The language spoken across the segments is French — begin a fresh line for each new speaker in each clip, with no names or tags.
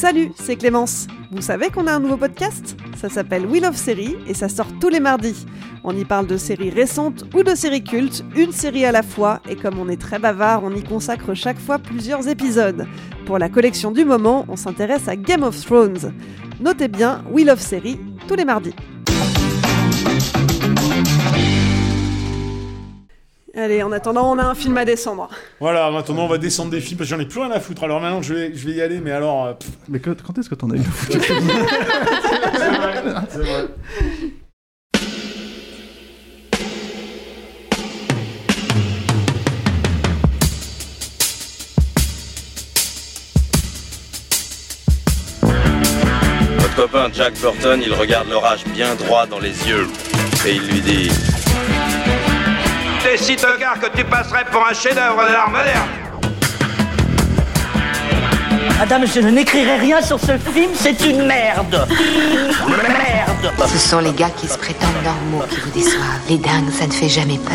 Salut, c'est Clémence. Vous savez qu'on a un nouveau podcast? Ça s'appelle Wheel of Série et ça sort tous les mardis. On y parle de séries récentes ou de séries cultes, une série à la fois, et comme on est très bavard, on y consacre chaque fois plusieurs épisodes. Pour la collection du moment, on s'intéresse à Game of Thrones. Notez bien Wheel of Série tous les mardis. Allez, en attendant, on a un film à descendre.
Voilà, maintenant on va descendre des films parce que j'en ai plus rien à foutre. Alors maintenant je vais, je vais y aller, mais alors. euh, pff,
Mais quand, quand est-ce que t'en as eu
c'est vrai, c'est vrai.
Votre copain Jack Burton, il regarde l'orage bien droit dans les yeux. Et il lui dit
T'es si tocard que tu passerais pour un chef-d'œuvre de l'art moderne.
Madame, je n'écrirai rien sur ce film, c'est une merde. Merde.
Ce sont les gars qui se prétendent normaux qui vous déçoivent. Les dingues, ça ne fait jamais peur.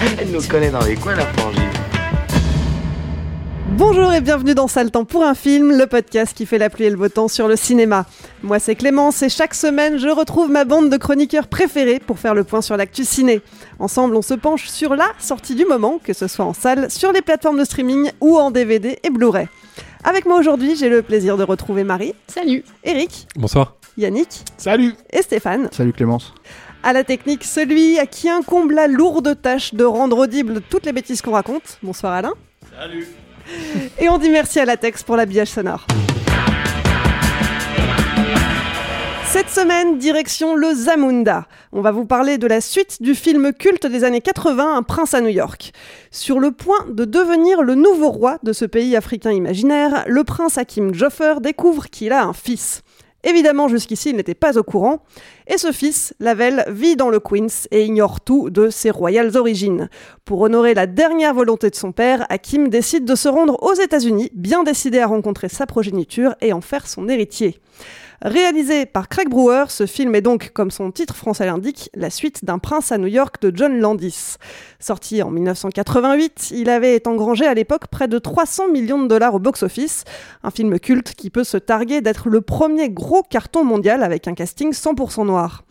Elle nous connaît dans les coins, la frangine.
Bonjour et bienvenue dans Sale Temps pour un film, le podcast qui fait la pluie et le beau temps sur le cinéma. Moi c'est Clémence et chaque semaine je retrouve ma bande de chroniqueurs préférés pour faire le point sur l'actu ciné. Ensemble on se penche sur la sortie du moment, que ce soit en salle, sur les plateformes de streaming ou en DVD et Blu-ray. Avec moi aujourd'hui j'ai le plaisir de retrouver Marie. Salut. Eric,
Bonsoir.
Yannick
Salut
et Stéphane.
Salut Clémence.
À la technique, celui à qui incombe la lourde tâche de rendre audible toutes les bêtises qu'on raconte. Bonsoir Alain.
Salut
Et on dit merci à Latex pour l'habillage sonore. Cette semaine, direction le Zamunda. On va vous parler de la suite du film culte des années 80, Un prince à New York. Sur le point de devenir le nouveau roi de ce pays africain imaginaire, le prince Hakim Joffer découvre qu'il a un fils. Évidemment, jusqu'ici, il n'était pas au courant. Et ce fils, Lavelle, vit dans le Queens et ignore tout de ses royales origines. Pour honorer la dernière volonté de son père, Hakim décide de se rendre aux États-Unis, bien décidé à rencontrer sa progéniture et en faire son héritier. Réalisé par Craig Brewer, ce film est donc, comme son titre français l'indique, la suite d'un prince à New York de John Landis. Sorti en 1988, il avait engrangé à l'époque près de 300 millions de dollars au box-office, un film culte qui peut se targuer d'être le premier gros carton mondial avec un casting 100% noir.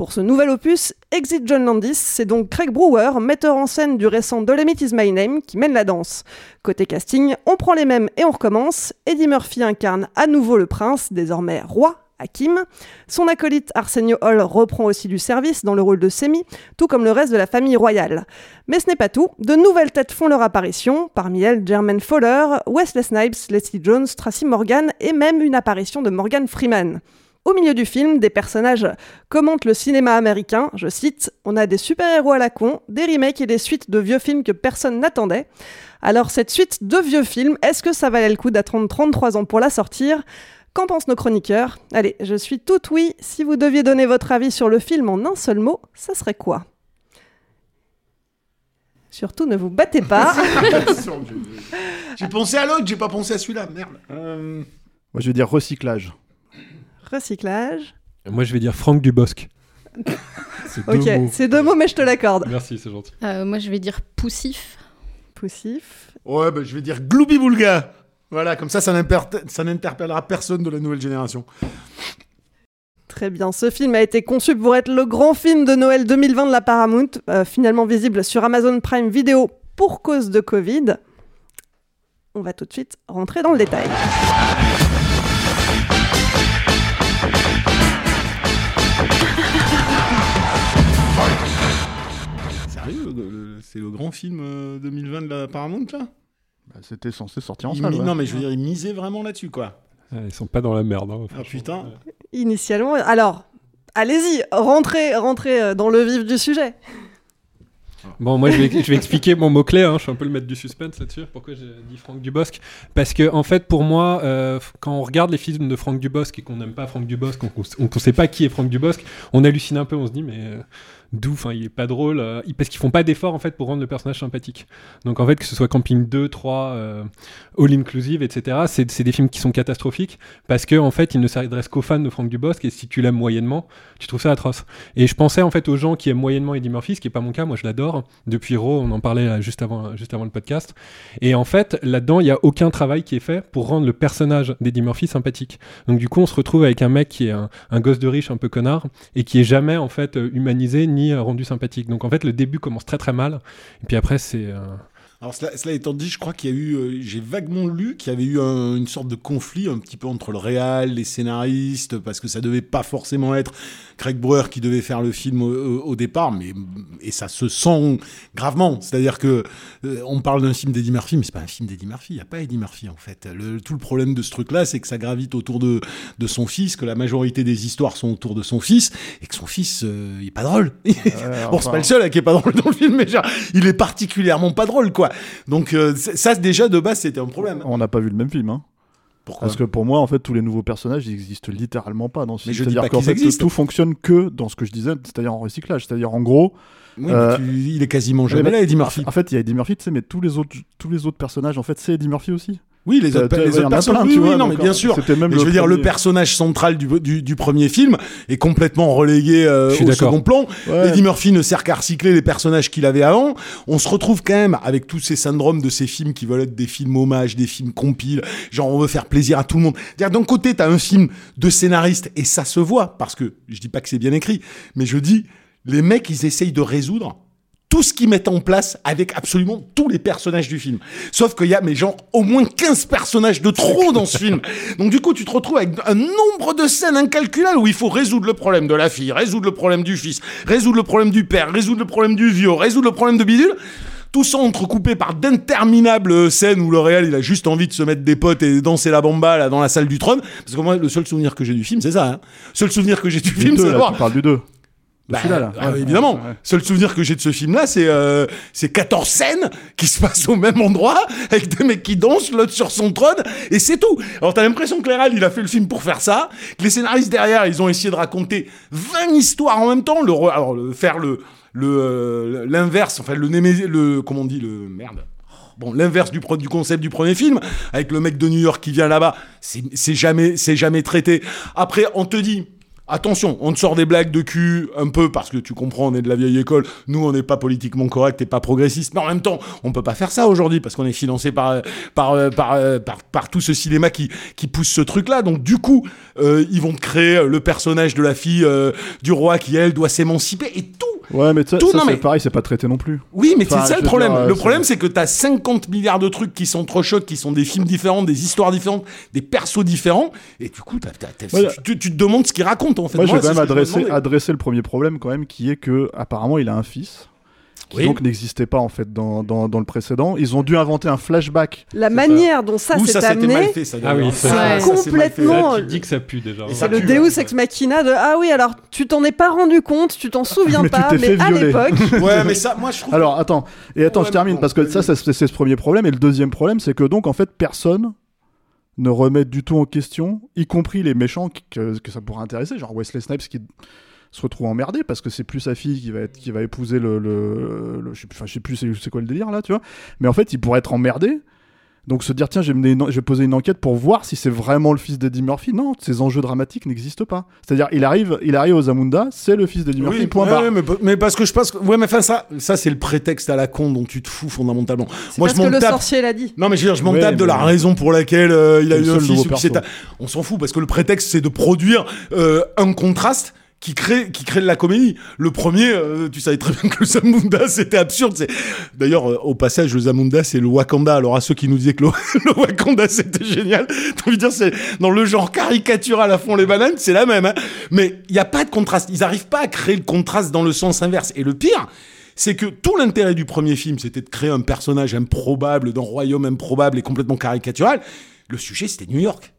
Pour ce nouvel opus, Exit John Landis, c'est donc Craig Brewer, metteur en scène du récent Dolomite is My Name, qui mène la danse. Côté casting, on prend les mêmes et on recommence. Eddie Murphy incarne à nouveau le prince, désormais roi, Hakim. Son acolyte Arsenio Hall reprend aussi du service dans le rôle de Semi, tout comme le reste de la famille royale. Mais ce n'est pas tout, de nouvelles têtes font leur apparition, parmi elles Jermaine Fowler, Wesley Snipes, Leslie Jones, Tracy Morgan et même une apparition de Morgan Freeman. Au milieu du film, des personnages commentent le cinéma américain, je cite, On a des super-héros à la con, des remakes et des suites de vieux films que personne n'attendait. Alors cette suite de vieux films, est-ce que ça valait le coup d'attendre 33 ans pour la sortir? Qu'en pensent nos chroniqueurs? Allez, je suis tout oui, si vous deviez donner votre avis sur le film en un seul mot, ça serait quoi? Surtout ne vous battez pas.
J'ai pensé à l'autre, j'ai pas pensé à celui-là, merde. Euh,
Moi je vais dire recyclage.
Recyclage.
Moi, je vais dire Franck Dubosc. C'est deux
Ok,
mots.
c'est deux mots mais je te l'accorde.
Merci, c'est gentil.
Euh, moi, je vais dire poussif.
Poussif.
Ouais, bah, je vais dire Glooby Boulga Voilà, comme ça, ça n'interpellera personne de la nouvelle génération.
Très bien, ce film a été conçu pour être le grand film de Noël 2020 de la Paramount, euh, finalement visible sur Amazon Prime Video pour cause de Covid. On va tout de suite rentrer dans le détail.
Sérieux C'est le grand film euh, 2020 de la Paramount, là?
Bah, C'était censé sortir en salle. ouais.
Non, mais je veux dire, ils misaient vraiment là-dessus, quoi.
Ah, ils sont pas dans la merde. hein,
Ah putain
Initialement, alors, allez-y, rentrez, rentrez euh, dans le vif du sujet.
Bon, moi, je vais, je vais expliquer mon mot-clé. hein, je suis un peu le maître du suspense là-dessus. Pourquoi j'ai dit Franck Dubosc Parce que, en fait, pour moi, euh, quand on regarde les films de Franck Dubosc et qu'on n'aime pas Franck Dubosc, qu'on ne sait pas qui est Franck Dubosc, on hallucine un peu. On se dit, mais euh, d'où Enfin, il est pas drôle. euh, parce qu'ils font pas d'efforts, en fait, pour rendre le personnage sympathique. Donc, en fait, que ce soit Camping 2, 3, euh, All Inclusive, etc., c'est des films qui sont catastrophiques parce que, en fait, ils ne s'adressent qu'aux fans de Franck Dubosc et si tu l'aimes moyennement, tu trouves ça atroce. Et je pensais en fait aux gens qui aiment moyennement Eddie Murphy, ce qui est pas mon cas, moi je l'adore. Depuis Raw, on en parlait juste avant, juste avant le podcast. Et en fait, là-dedans, il y a aucun travail qui est fait pour rendre le personnage d'Eddie Murphy sympathique. Donc du coup, on se retrouve avec un mec qui est un, un gosse de riche, un peu connard, et qui est jamais en fait euh, humanisé ni euh, rendu sympathique. Donc en fait, le début commence très très mal, et puis après c'est euh,
Alors cela, cela étant dit, je crois qu'il y a eu, euh, j'ai vaguement lu qu'il y avait eu un- une sorte de conflit un petit peu entre le réal, les scénaristes, parce que ça devait pas forcément être Craig Brewer qui devait faire le film au, départ, mais et ça se sent gravement. C'est-à-dire que euh, on parle d'un film d'Eddie Murphy, mais c'est pas un film d'Eddie Murphy. Il y a pas Eddie Murphy en fait. Le- tout le problème de ce truc-là, c'est que ça gravite autour de de son fils, que la majorité des histoires sont autour de son fils, et que son fils, euh, il est pas drôle. bon, c'est pas le seul hein, qui est pas drôle dans le film, mais genre, il est particulièrement pas drôle, quoi. Donc euh, ça, déjà de base, c'était un problème.
On n'a pas vu le même film, hein.
Pourquoi
Parce que pour moi, en fait, tous les nouveaux personnages, ils existent littéralement pas dans ce
Mais
film. C'est-à-dire qu'en fait,
existent.
tout fonctionne que dans ce que je disais, c'est-à-dire en recyclage. C'est-à-dire, en gros.
Oui,
euh,
tu- il est quasiment jamais
mais-
là, Eddie Murphy.
En fait, il y a Eddie Murphy, tu sais, mais tous les autres, tous les autres personnages, en fait, c'est Eddie Murphy aussi.
Oui, les autres, les autres
plein,
oui, oui, non, mais bien
euh,
sûr.
c'était même
Mais
le
je veux dire, le personnage central du, du, du premier film est complètement relégué euh, au second plan.
Ouais.
Eddie Murphy ne sert qu'à recycler les personnages qu'il avait avant. On se retrouve quand même avec tous ces syndromes de ces films qui veulent être des films hommages, des films compiles, genre on veut faire plaisir à tout le monde. C'est-à-dire, D'un côté, t'as un film de scénariste et ça se voit parce que je dis pas que c'est bien écrit, mais je dis les mecs ils essayent de résoudre tout ce qu'ils mettent en place avec absolument tous les personnages du film. Sauf qu'il y a, mais genre, au moins 15 personnages de trop dans ce film. Donc du coup, tu te retrouves avec un nombre de scènes incalculables où il faut résoudre le problème de la fille, résoudre le problème du fils, résoudre le problème du père, résoudre le problème du vieux, résoudre le problème de bidule. Tout ça entrecoupé par d'interminables scènes où le réel il a juste envie de se mettre des potes et danser la bamba là dans la salle du trône. Parce que moi, le seul souvenir que j'ai du film, c'est ça. Hein. Seul souvenir que j'ai du film, c'est
là,
d'avoir
tu parles du 2.
Bah,
celui-là, là.
ah,
Ouais,
évidemment.
ouais.
Seul souvenir que j'ai de ce film-là, c'est euh, c'est 14 scènes qui se passent au même endroit avec des mecs qui dansent, l'autre sur son trône, et c'est tout. Alors t'as l'impression que Léral, il a fait le film pour faire ça, que les scénaristes derrière, ils ont essayé de raconter 20 histoires en même temps, le, alors le, faire le le euh, l'inverse, enfin le le comment on dit le merde. Bon, l'inverse du, concept du premier film, avec le mec de New York qui vient là-bas, c'est c'est jamais, c'est jamais traité. Après, on te dit, attention, on te sort des blagues de cul un peu parce que tu comprends, on est de la vieille école. Nous, on n'est pas politiquement correct et pas progressiste, mais en même temps, on peut pas faire ça aujourd'hui parce qu'on est financé par par euh, par, euh, par par tout ce cinéma qui qui pousse ce truc-là. Donc du coup, euh, ils vont te créer le personnage de la fille euh, du roi qui elle doit s'émanciper et tout.
Ouais, mais
Tout,
ça,
non, mais-
pareil, c'est pas traité non plus.
Oui, mais
Enfin,
c'est ça le problème.
dire,
le problème, c'est que t'as 50 milliards de trucs qui s'entrechoquent, qui sont des films différents, des histoires différentes, des persos différents, et du coup,
Ouais,
tu, tu te demandes ce qu'ils racontent en fait.
Moi, je vais quand même adresser, adresser le premier problème, quand même, qui est que, apparemment, il a un fils. Qui
Oui.
donc n'existait pas en fait dans, dans, dans le précédent. Ils ont dû inventer un flashback.
La manière dont ça s'est
ça c'était
amené,
mal fait, ça.
Ah
d'ailleurs.
oui,
c'est
ça-
ça, c'est mal fait.
complètement-
Là, tu dis que ça pue déjà.
C'est le Deus ex machina de ah oui alors tu t'en es pas rendu compte, tu t'en souviens
Mais tu
pas,
t'es
mais
fait
à l'époque,
Ouais, mais ça, moi, je trouve.
Alors attends, et attends,
Ouais,
je termine
bon,
parce que ça, c'est ce premier problème. Et le deuxième problème, c'est que donc en fait personne ne remet du tout en question, y compris les méchants que, ça pourrait intéresser, genre Wesley Snipes qui se retrouve emmerdé parce que c'est plus sa fille qui va épouser le, je sais je sais plus c'est quoi le délire là, tu vois. Mais en fait, il pourrait être emmerdé. Donc se dire tiens, je vais, mener une en- je vais poser une enquête pour voir si c'est vraiment le fils d'Eddie Murphy. Non, ces enjeux dramatiques n'existent pas. C'est-à-dire il arrive, il arrive aux Zamunda, c'est le fils d'Eddie Murphy.
Oui,
point
ouais,
barre.
mais, mais parce que je pense que. Ouais, mais enfin, ça, ça c'est le prétexte à la con dont tu te fous fondamentalement.
c'est
Moi,
parce
je
que le
tape.
sorcier l'a dit.
Non mais je veux dire, je m'en
Ouais,
tape de la raison pour laquelle euh, il a eu un fils ou On s'en fout parce que le prétexte c'est de produire euh, un contraste qui crée qui crée de la comédie. Le premier, euh, tu savais très bien que le Zamunda c'était absurde. C'est d'ailleurs euh, au passage le Zamunda c'est le Wakanda. Alors à ceux qui nous disaient que le, le Wakanda c'était génial, t'as envie de dire c'est dans le genre caricatural à fond les bananes, c'est la même. hein. Mais il y a pas de contraste. Ils arrivent pas à créer le contraste dans le sens inverse. Et le pire c'est que tout l'intérêt du premier film, c'était de créer un personnage improbable, d'un royaume improbable et complètement caricatural. Le sujet, c'était New York.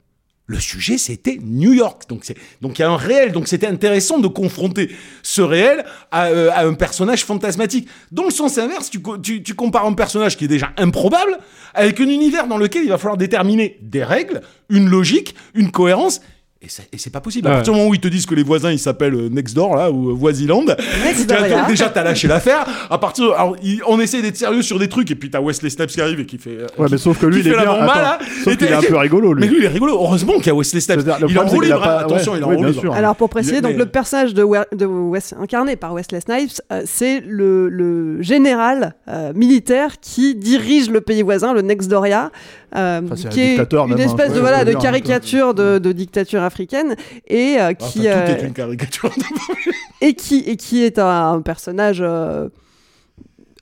Le sujet, c'était New York. Donc, il y a un réel. Donc, c'était intéressant de confronter ce réel à, euh, un personnage fantasmatique. Dans le sens inverse, tu compares un personnage qui est déjà improbable avec un univers dans lequel il va falloir déterminer des règles, une logique, une cohérence. Et c'est, et c'est pas possible. À partir du moment où ils te disent que les voisins ils s'appellent euh, Next Door là ou euh, Voisiland, déjà t'as lâché l'affaire. À partir, de- alors, il- on essaie d'être sérieux sur des trucs et puis t'as Wesley Snipes qui arrive et qui fait. euh,
Ouais,
qui-
mais sauf que lui, il est bien.
bomba,
attends,
là.
sauf
Et
qu'il est un peu rigolo, lui.
Mais lui il est rigolo. Heureusement qu'il y a Wesley Snipes. Il est en roue libre. hein.
pas-
Attention,
ouais,
il est en roue libre.
Alors pour préciser,
Mais-
donc le personnage de, We- de Wes- incarné par Wesley Snipes, euh, c'est le, le général euh, militaire qui dirige le pays voisin, le Nextdoria, euh,
Enfin,
qui est
dictateur,
une
même, hein,
espèce
ouais,
de voilà de
hein,
caricature de, de dictature africaine et euh,
Enfin,
qui
tout
euh,
est une caricature.
et qui et qui est un, un personnage euh,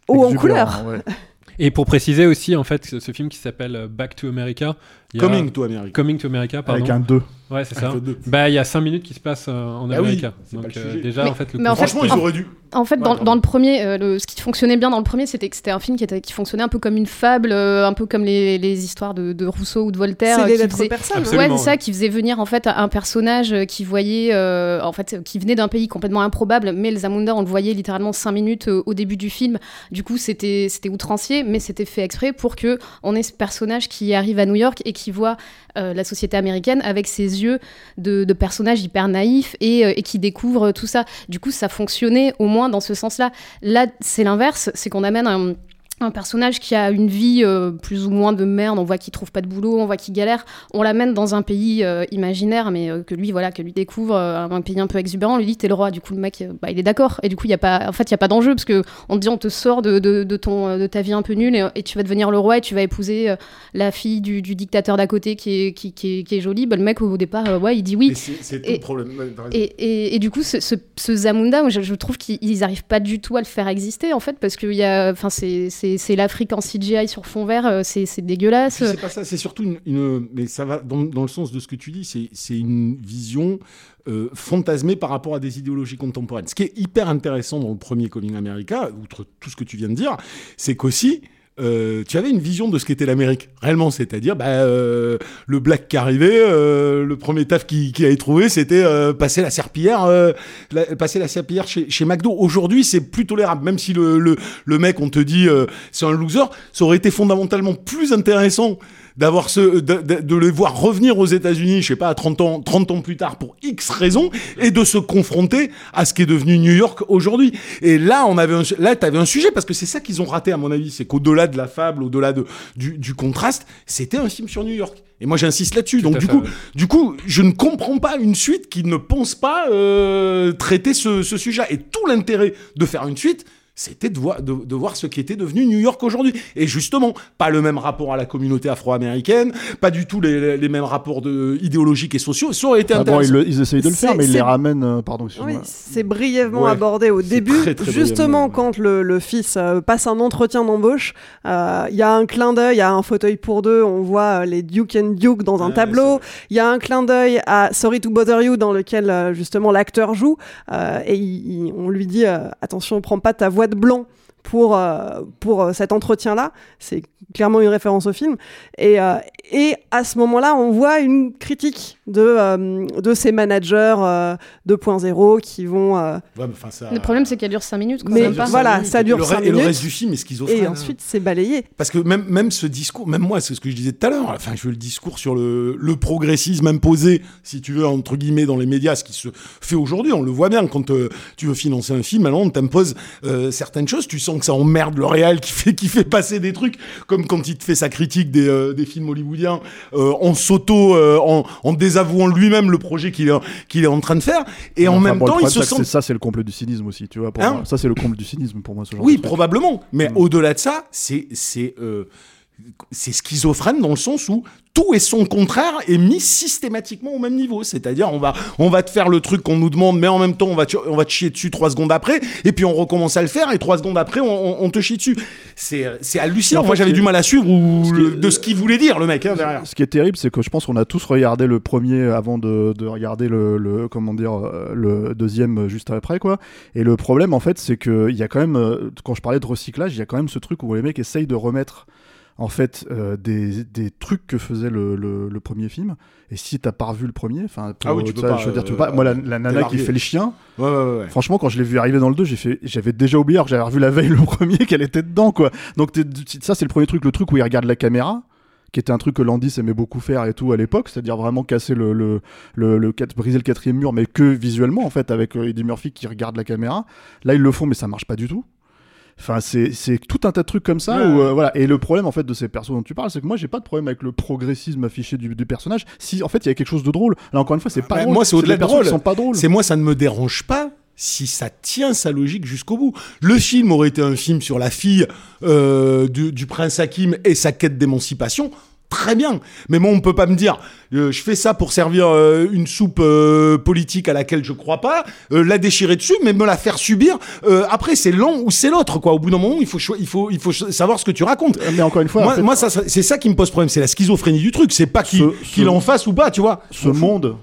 haut en couleur.
ouais.
Et pour préciser aussi, en fait, ce ce film qui s'appelle Back to America.
Coming to America.
Coming to America, pardon.
Avec un 2.
Ouais, c'est ça. Bah, il y a 5 minutes qui se passent euh, en
Ah oui,
Amérique.
c'est
Donc,
pas le
euh,
sujet.
déjà,
Mais-
en fait, le
mais en fait,
Franchement, ils auraient dû.
En fait,
Ouais,
dans, le premier, euh, le, ce qui fonctionnait bien dans le premier, c'était que c'était un film qui, était, qui fonctionnait un peu comme une fable, euh, un peu comme les, les histoires de, de Rousseau ou de Voltaire.
C'est les lettres
faisaient-
personnes.
Ouais, c'est ça qui faisait venir en fait un personnage qui voyait, euh, en fait, qui venait d'un pays complètement improbable, mais le Zamunda, on le voyait littéralement cinq minutes euh, au début du film. Du coup, c'était c'était outrancier, mais c'était fait exprès pour que on ait ce personnage qui arrive à New York et qui voit euh, la société américaine avec ses yeux de, de personnage hyper naïf et, euh, et qui découvre tout ça. Du coup, ça fonctionnait au moins dans ce sens-là. Là, c'est l'inverse, c'est qu'on amène un un personnage qui a une vie euh, plus ou moins de merde, on voit qu'il trouve pas de boulot, on voit qu'il galère, on l'amène dans un pays euh, imaginaire, mais euh, que lui, voilà, que lui découvre un pays un peu exubérant, lui dit t'es le roi, du coup le mec, bah, il est d'accord, et du coup il y a pas, en fait il y a pas d'enjeu parce que on te dit on te sort de, de, de ton, de ta vie un peu nulle et, et tu vas devenir le roi et tu vas épouser la fille du, du dictateur d'à côté qui est, qui, qui est, qui est jolie, bah, le mec au départ, ouais, il dit oui.
Et c'est c'est tout
Et-
le problème. Ouais, t'as raison.
Et, et, et du coup, ce, ce, ce Zamunda, moi, je, je trouve qu'ils n'arrivent pas du tout à le faire exister, en fait, parce que y a, enfin, c'est c'est- l'Afrique en CGI sur fond vert, euh, c'est dégueulasse.
C'est pas ça, c'est surtout une, Mais ça va dans, le sens de ce que tu dis, c'est- c'est une vision euh, fantasmée par rapport à des idéologies contemporaines. Ce qui est hyper intéressant dans le premier Coming America, outre tout ce que tu viens de dire, c'est qu'aussi. Euh, tu avais une vision de ce qu'était l'Amérique, réellement, c'est-à-dire bah, euh, le black qui arrivait, euh, le premier taf qu'il qui avait trouvé, c'était euh, passer la serpillière, passer la serpillière chez, chez McDo. Aujourd'hui, c'est plus tolérable, même si le, le, mec, on te dit, c'est un loser, ça aurait été fondamentalement plus intéressant d'avoir ce de, de, de les voir revenir aux États-Unis, je sais pas, à 30 ans 30 ans plus tard pour X raisons et de se confronter à ce qui est devenu New York aujourd'hui. Et là, on avait un, là tu avais un sujet parce que c'est ça qu'ils ont raté à mon avis, c'est qu'au-delà de la fable, au-delà de du, du contraste, c'était un film sur New York. Et moi j'insiste là-dessus. Donc du
fait,
coup,
ouais.
du coup, je ne comprends pas une suite qui ne pense pas euh, traiter ce, ce sujet. Et tout l'intérêt de faire une suite, c'était de voir, de, de voir ce qui était devenu New York aujourd'hui. Et justement, pas le même rapport à la communauté afro-américaine, pas du tout les, les mêmes rapports de, idéologiques et sociaux. Ça aurait été
Ah bon, ils, le- ils essayent de le faire, mais ils les ramènent. euh, pardon,
Oui, c'est brièvement
Ouais,
abordé au début.
très, très
Justement, quand le, le fils euh, passe un entretien d'embauche, euh, il y a un clin d'œil, y a un fauteuil pour deux, on voit euh, les Duke and Duke dans un tableau. Il y a un clin d'œil à Sorry to Bother You dans lequel justement l'acteur joue euh, et il- il- on lui dit euh, attention, prends pas ta voix blanc pour, euh, pour euh, cet entretien-là. C'est clairement une référence au film. Et, euh, et à ce moment-là, on voit une critique de, euh, de ces managers euh, 2.0 qui vont... euh,
Ouais, mais enfin, ça-
Le problème, c'est qu'elle dure 5 minutes. Quoi,
Mais voilà, ça dure
Et le,
cinq
re- et le
minutes.
reste du film est schizophrène.
et
hein.
ensuite, c'est balayé.
Parce que même, même ce discours, même moi, c'est ce que je disais tout à l'heure, enfin, je veux le discours sur le, le progressisme imposé, si tu veux, entre guillemets, dans les médias, ce qui se fait aujourd'hui, on le voit bien, quand euh, tu veux financer un film, alors on t'impose euh, certaines choses, tu sens que ça emmerde le réel qui fait, qui fait passer des trucs, comme quand il te fait sa critique des, euh, des films hollywoodiens, euh, en s'auto, euh, en, en désavouant lui-même le projet qu'il est, qu'il est en train de faire, et en
Enfin,
même
bon,
temps, il se sent
ça, c'est le comble du cynisme aussi, tu vois. Pour
Hein
moi. Ça, c'est le comble du cynisme pour moi. Ce genre
Oui, probablement. Mais
Mm.
au-delà de ça, c'est c'est euh, c'est schizophrène dans le sens où tout et son contraire est mis systématiquement au même niveau. C'est-à-dire, on va, on va te faire le truc qu'on nous demande, mais en même temps, on va, te, on va te chier dessus trois secondes après, et puis on recommence à le faire, et trois secondes après, on, te chie dessus. C'est c'est hallucinant. Moi, j'avais du mal à suivre
ce
le-
est-
de ce qu'il voulait dire, le mec, hein, derrière.
Ce qui est terrible, c'est que je pense qu'on a tous regardé le premier avant de, de regarder le, le- comment dire euh, le deuxième juste après quoi. Et le problème en fait, c'est que il y a quand même euh, quand je parlais de recyclage, il y a quand même ce truc où les mecs essayent de remettre en fait euh, des, des trucs que faisait le, le, le premier film. Et si t'as pas revu le premier, enfin,
Ah oui, tu peux pas,
je veux dire, tu
euh,
peux pas. Moi, la, la nana qui fait le chien,
Ouais, ouais, ouais,
franchement, quand je l'ai vu arriver dans le 2, j'ai fait, j'avais déjà oublié, alors que j'avais revu la veille le premier qu'elle était dedans, quoi. Donc ça, c'est le premier truc, le truc où il regarde la caméra qui était un truc que Landis aimait beaucoup faire et tout à l'époque, c'est-à-dire vraiment casser le, le, le, le briser le quatrième mur, mais que visuellement en fait, avec euh, Eddie Murphy qui regarde la caméra. Là, ils le font, mais ça marche pas du tout. Enfin, c'est tout un tas de trucs comme ça.
Ouais.
où, euh, voilà. Et le problème en fait de ces persos dont tu parles, c'est que moi j'ai pas de problème avec le progressisme affiché du, du personnage. Si en fait il y a quelque chose de drôle, là encore une fois, c'est pas
Ouais,
drôle.
moi, c'est au-delà de drôle.
sont pas drôles.
C'est moi, ça ne me dérange pas si ça tient sa logique jusqu'au bout. Le film aurait été un film sur la fille euh, du, du prince Hakim et sa quête d'émancipation. Très bien, mais moi on peut pas me dire euh, je fais ça pour servir euh, une soupe euh, politique à laquelle je crois pas, la déchirer dessus, mais me la faire subir. Après c'est l'un ou c'est l'autre quoi. Au bout d'un moment il faut il faut il faut savoir ce que tu racontes.
Mais encore une fois,
moi,
en fait,
moi, ça, ça- c'est ça qui me pose problème, c'est la schizophrénie du truc. C'est pas qu'il
Ce-
qu'il
ce-
en fasse ou pas, tu vois.
ce monde,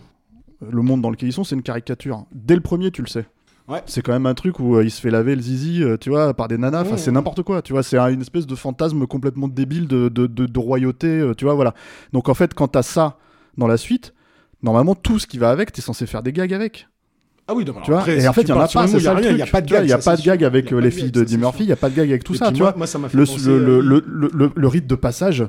le monde dans lequel ils sont, c'est une caricature. Dès le premier, tu le sais.
Ouais.
C'est quand même un truc où euh, il se fait laver le zizi, euh, tu vois, par des nanas. Enfin, c'est n'importe quoi, tu vois. C'est un- une espèce de fantasme complètement débile de, de, de- de royauté, euh, tu vois, voilà. Donc en fait, quand t'as ça dans la suite, normalement, tout ce qui va avec, t'es censé faire des gags avec.
Ah oui, non,
Tu vois
après,
et en fait, il y en a pas, c'est ça le
rien,
truc.
y a pas de gag,
Il y a
ça,
pas de gag avec euh, les filles de
c'est
Murphy, il y a pas de gag avec tout ça, tu vois. le,
euh,
le, le- le rite de passage,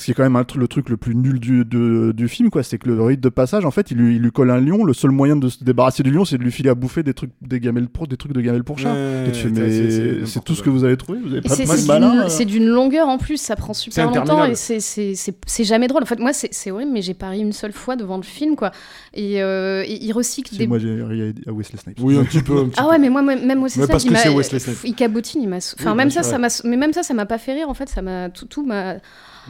ce qui est quand même un le truc le plus nul du, de- du film, quoi, c'est que le rite de passage, en fait, il lui, il lui colle un lion. Le seul moyen de se débarrasser du lion, c'est de lui filer à bouffer des trucs, des gamelles pour, des trucs de gamelles pour chat.
Ouais,
mais
c'est-
tout ce que vous avez trouvé. Vous avez pas
c'est
pas de
c'est
malin.
d'une-
euh.
c'est d'une longueur en plus, ça prend super longtemps et c'est- c'est c'est- c'est jamais drôle. En fait, moi, c'est c'est horrible, mais j'ai pas ri une seule fois devant le film, quoi. Et, euh, et il recycle des.
moi, j'ai ri à Wesley Snipes.
Oui, un petit peu. un petit
Ah
peu.
ouais, mais moi, même Wesley Snipes,
parce que c'est Wesley Snipes.
Il cabotine, il m'a. Enfin,
Oui,
même ça, ça m'a. Mais même ça, ça m'a pas fait rire. En fait, ça m'a tout, tout m'a.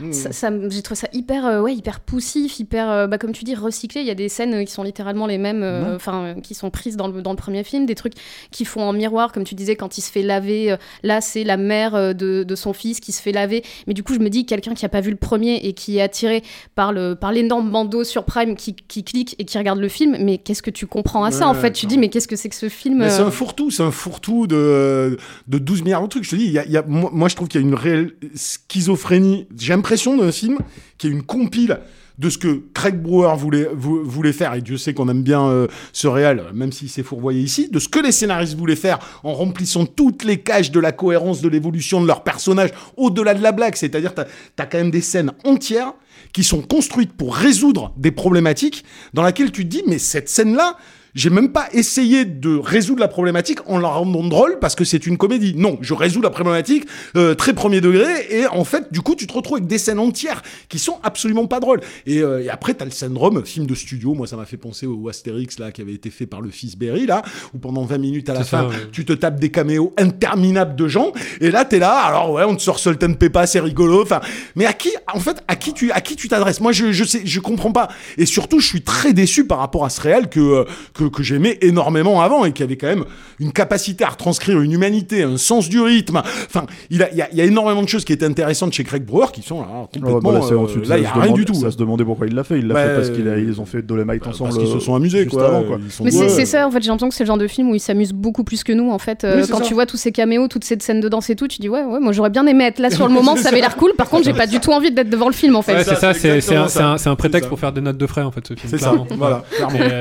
Mmh.
Ça, ça m- j'ai trouvé ça hyper, euh, ouais, hyper poussif, hyper, euh, bah, comme tu dis, recyclé. Il y a des scènes euh, qui sont littéralement les mêmes, enfin, qui sont prises dans le, dans le premier film, des trucs qui font en miroir, comme tu disais, quand il se fait laver. là, c'est la mère de, de son fils qui se fait laver. Mais du coup, je me dis, quelqu'un qui a pas vu le premier et qui est attiré par le, par l'énorme bandeau sur Prime qui, qui clique et qui regarde le film, mais qu'est-ce que tu comprends à ça en fait? Tu dis, mais qu'est-ce que c'est que ce film
c'est un fourre-tout, c'est un fourre-tout de, de 12 milliards de trucs. Je te dis, y a, y a- moi, moi, je trouve qu'il y a une réelle schizophrénie. J'ai l'impression d'un film qui est une compile de ce que Craig Brewer voulait, vou- voulait faire, et Dieu sait qu'on aime bien euh, ce réel, même s'il s'est fourvoyé ici, de ce que les scénaristes voulaient faire en remplissant toutes les cages de la cohérence de l'évolution de leur personnage au-delà de la blague. C'est-à-dire, t'as as quand même des scènes entières qui sont construites pour résoudre des problématiques dans laquelle tu te dis, mais cette scène-là, j'ai même pas essayé de résoudre la problématique en la rendant drôle parce que c'est une comédie. Non, je résous la problématique euh, très premier degré et en fait, du coup, tu te retrouves avec des scènes entières qui sont absolument pas drôles. Et, euh, et après, t'as le syndrome film de studio. Moi, ça m'a fait penser au Astérix là qui avait été fait par le fils Berry là, où pendant 20 minutes à la
ça,
fin,
ouais.
tu te tapes des caméos interminables de gens et là, t'es là. Alors ouais, on te sort Sultan Peppa, c'est rigolo. Enfin, mais à qui, en fait, à qui tu, à qui tu t'adresses? Moi, je, je sais, je comprends pas. Et surtout, je suis très déçu par rapport à ce réel que euh, que, que j'aimais énormément avant et qui avait quand même une capacité à retranscrire une humanité, un sens du rythme. Enfin, il a, il y a, il y a énormément de choses qui étaient intéressantes chez Craig Brewer qui sont là
Oh,
complètement.
bah là, c'est
euh,
ensuite,
là,
ça
il y a rien
demande-
du tout.
Ça se demandait pourquoi il l'a fait. Il l'a
Bah,
fait parce qu'ils
euh,
ils ont fait Dolomite ensemble.
parce qu'ils se sont
euh,
amusés,
juste
quoi.
avant, quoi.
Ils sont
Mais c'est
ouais.
ça, en fait, j'ai l'impression que c'est le genre de film où il s'amuse beaucoup plus que nous, en fait. Euh,
Oui,
quand
ça.
tu vois tous ces caméos, toutes ces scènes de danse et tout, tu dis, ouais, ouais, moi j'aurais bien aimé être là sur le moment, ça avait l'air cool. Par contre, j'ai pas du tout envie d'être devant le film, en fait.
Ouais, c'est ça,
c'est
un, prétexte pour faire des notes de frais en fait ce film.
C'est ça, voilà,